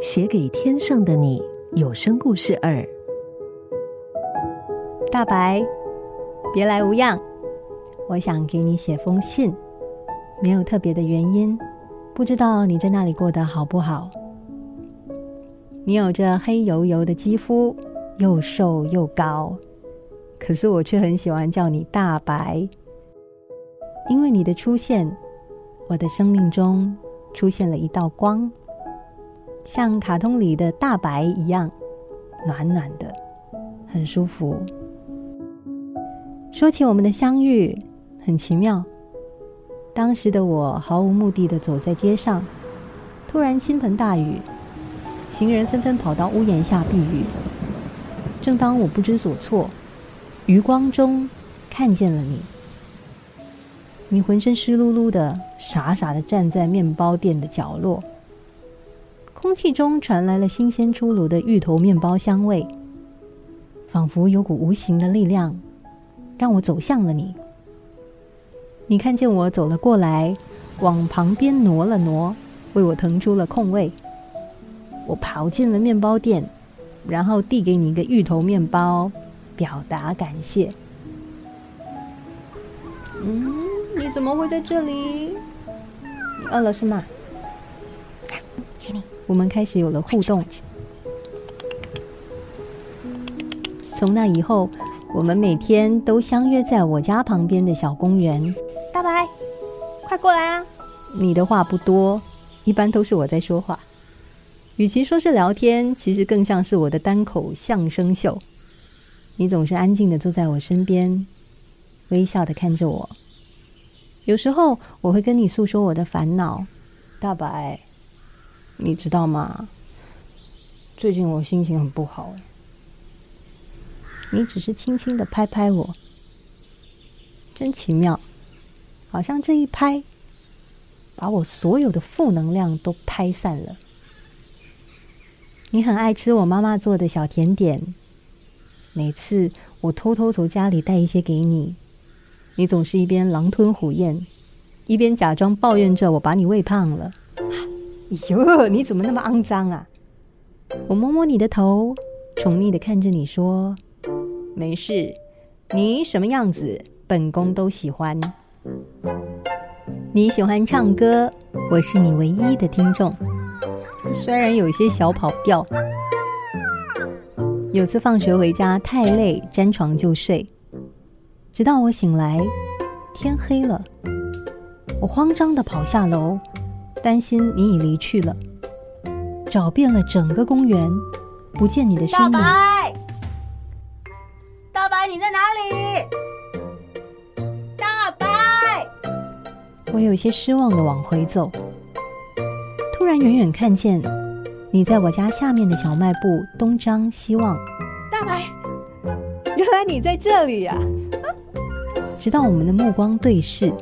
写给天上的你有声故事二。大白，别来无恙，我想给你写封信，没有特别的原因，不知道你在那里过得好不好？你有着黑油油的肌肤，又瘦又高，可是我却很喜欢叫你大白，因为你的出现，我的生命中出现了一道光，像卡通里的大白一样，暖暖的，很舒服。说起我们的相遇，很奇妙。当时的我毫无目的的走在街上，突然倾盆大雨。行人纷纷跑到屋檐下避雨。正当我不知所措，余光中看见了你。你浑身湿漉漉的，傻傻的站在面包店的角落。空气中传来了新鲜出炉的芋头面包香味，仿佛有股无形的力量，让我走向了你。你看见我走了过来，往旁边挪了挪，为我腾出了空位。我跑进了面包店，然后递给你一个芋头面包，表达感谢。嗯，你怎么会在这里？你饿了是吗？给你。我们开始有了互动。从那以后，我们每天都相约在我家旁边的小公园。大白，快过来啊！你的话不多，一般都是我在说话。与其说是聊天，其实更像是我的单口相声秀。你总是安静的坐在我身边，微笑的看着我。有时候我会跟你诉说我的烦恼，大白，你知道吗？最近我心情很不好。你只是轻轻的拍拍我，真奇妙，好像这一拍，把我所有的负能量都拍散了。你很爱吃我妈妈做的小甜点，每次我偷偷从家里带一些给你，你总是一边狼吞虎咽，一边假装抱怨着我把你喂胖了。哟，你怎么那么肮脏啊！我摸摸你的头，宠溺的看着你说：“没事，你什么样子，本宫都喜欢。你喜欢唱歌，我是你唯一的听众。”虽然有些小跑调，有次放学回家太累，沾床就睡，直到我醒来，天黑了，我慌张的跑下楼，担心你已离去了，找遍了整个公园，不见你的身影。大白，大白，你在哪里？大白，我有些失望的往回走。突然，远远看见你在我家下面的小卖部东张西望。大白，原来你在这里呀！直到我们的目光对视，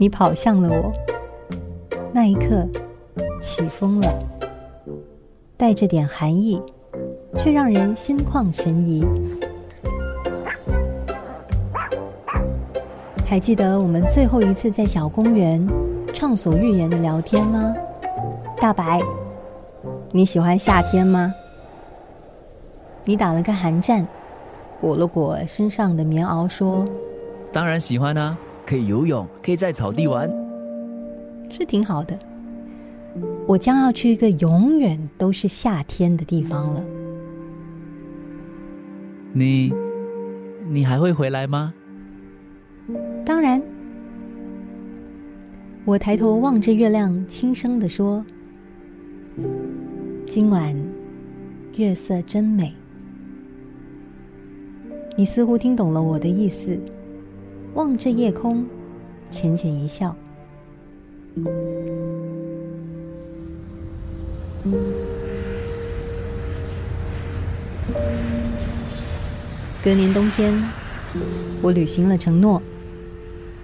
你跑向了我。那一刻，起风了，带着点寒意，却让人心旷神怡。还记得我们最后一次在小公园？畅所欲言的聊天吗，大白？你喜欢夏天吗？你打了个寒战，裹了裹身上的棉袄，说：“当然喜欢啊，可以游泳，可以在草地玩，是挺好的。我将要去一个永远都是夏天的地方了。你，你还会回来吗？当然。”我抬头望着月亮，轻声的说：“今晚月色真美。”你似乎听懂了我的意思，望着夜空，浅浅一笑。隔年冬天，我履行了承诺，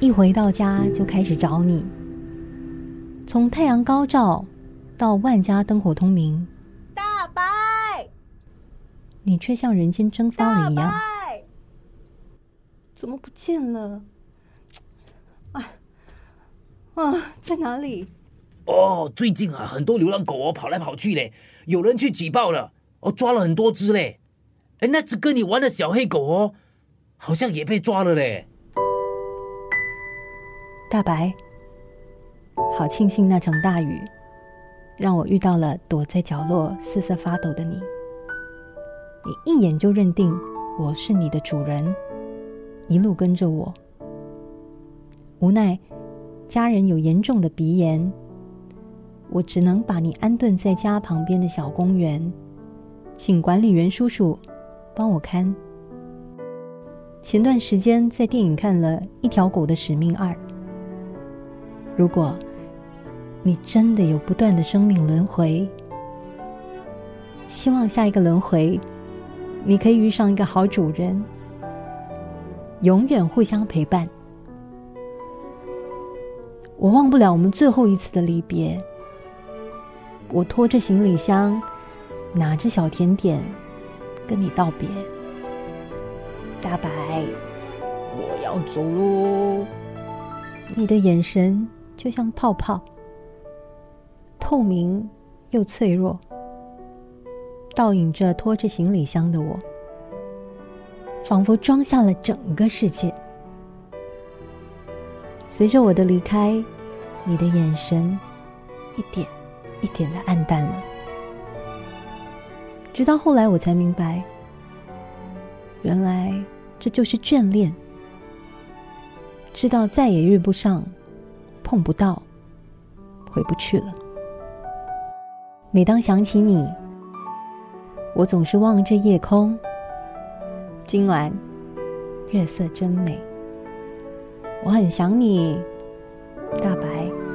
一回到家就开始找你。从太阳高照到万家灯火通明，大白，你却像人间蒸发了一样。怎么不见了？啊啊，在哪里？哦，最近啊，很多流浪狗哦跑来跑去嘞，有人去举报了，哦，抓了很多只嘞。哎，那只跟你玩的小黑狗哦，好像也被抓了嘞。大白，好庆幸那场大雨，让我遇到了躲在角落瑟瑟发抖的你。你一眼就认定我是你的主人，一路跟着我。无奈家人有严重的鼻炎。我只能把你安顿在家旁边的小公园，请管理员叔叔帮我看。前段时间在电影看了一条狗的使命二。如果你真的有不断的生命轮回，希望下一个轮回你可以遇上一个好主人，永远互相陪伴。我忘不了我们最后一次的离别。我拖着行李箱，拿着小甜点，跟你道别。大白，我要走喽。你的眼神就像泡泡，透明又脆弱，倒映着拖着行李箱的我，仿佛装下了整个世界。随着我的离开，你的眼神一点。一点的暗淡了，直到后来我才明白，原来这就是眷恋。知道再也遇不上，碰不到，回不去了。每当想起你，我总是望着夜空。今晚月色真美，我很想你，大白。